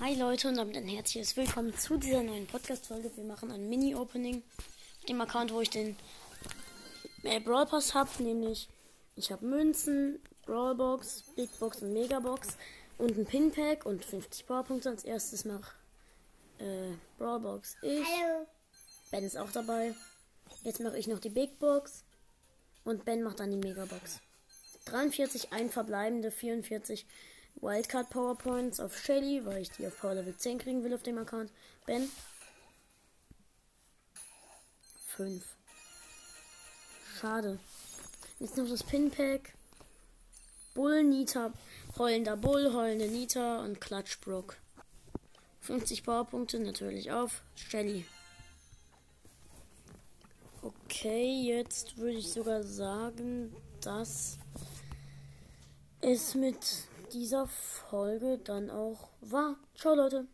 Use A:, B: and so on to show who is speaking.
A: Hi Leute und damit ein herzliches Willkommen zu dieser neuen Podcast-Folge. Wir machen ein Mini-Opening auf dem Account, wo ich den äh, Brawl Pass habe, nämlich ich habe Münzen, Brawlbox, Big Box und Megabox und ein Pinpack und 50 Powerpunkte. Als erstes mach äh, Brawlbox ich.
B: Hallo.
A: Ben ist auch dabei. Jetzt mache ich noch die Big Box und Ben macht dann die Megabox. 43, ein verbleibende, 44 Wildcard PowerPoints auf Shelly, weil ich die auf Power Level 10 kriegen will auf dem Account. Ben. 5. Schade. Jetzt noch das Pinpack. Bull, Nita, heulender Bull, heulende Nita und Klatschbrook. 50 Powerpunkte natürlich auf Shelly. Okay, jetzt würde ich sogar sagen, dass es mit dieser Folge dann auch war. Ciao Leute.